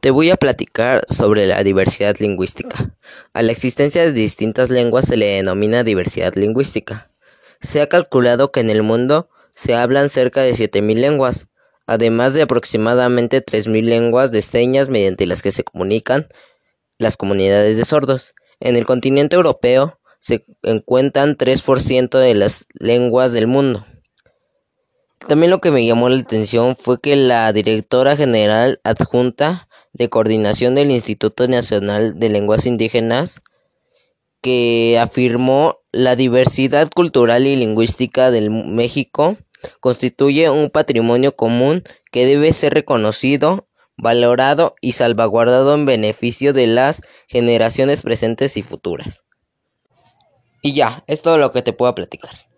Te voy a platicar sobre la diversidad lingüística. A la existencia de distintas lenguas se le denomina diversidad lingüística. Se ha calculado que en el mundo se hablan cerca de 7.000 lenguas, además de aproximadamente 3.000 lenguas de señas mediante las que se comunican las comunidades de sordos. En el continente europeo se encuentran 3% de las lenguas del mundo. También lo que me llamó la atención fue que la directora general adjunta de coordinación del Instituto Nacional de Lenguas Indígenas, que afirmó la diversidad cultural y lingüística del México constituye un patrimonio común que debe ser reconocido, valorado y salvaguardado en beneficio de las generaciones presentes y futuras. Y ya, es todo lo que te puedo platicar.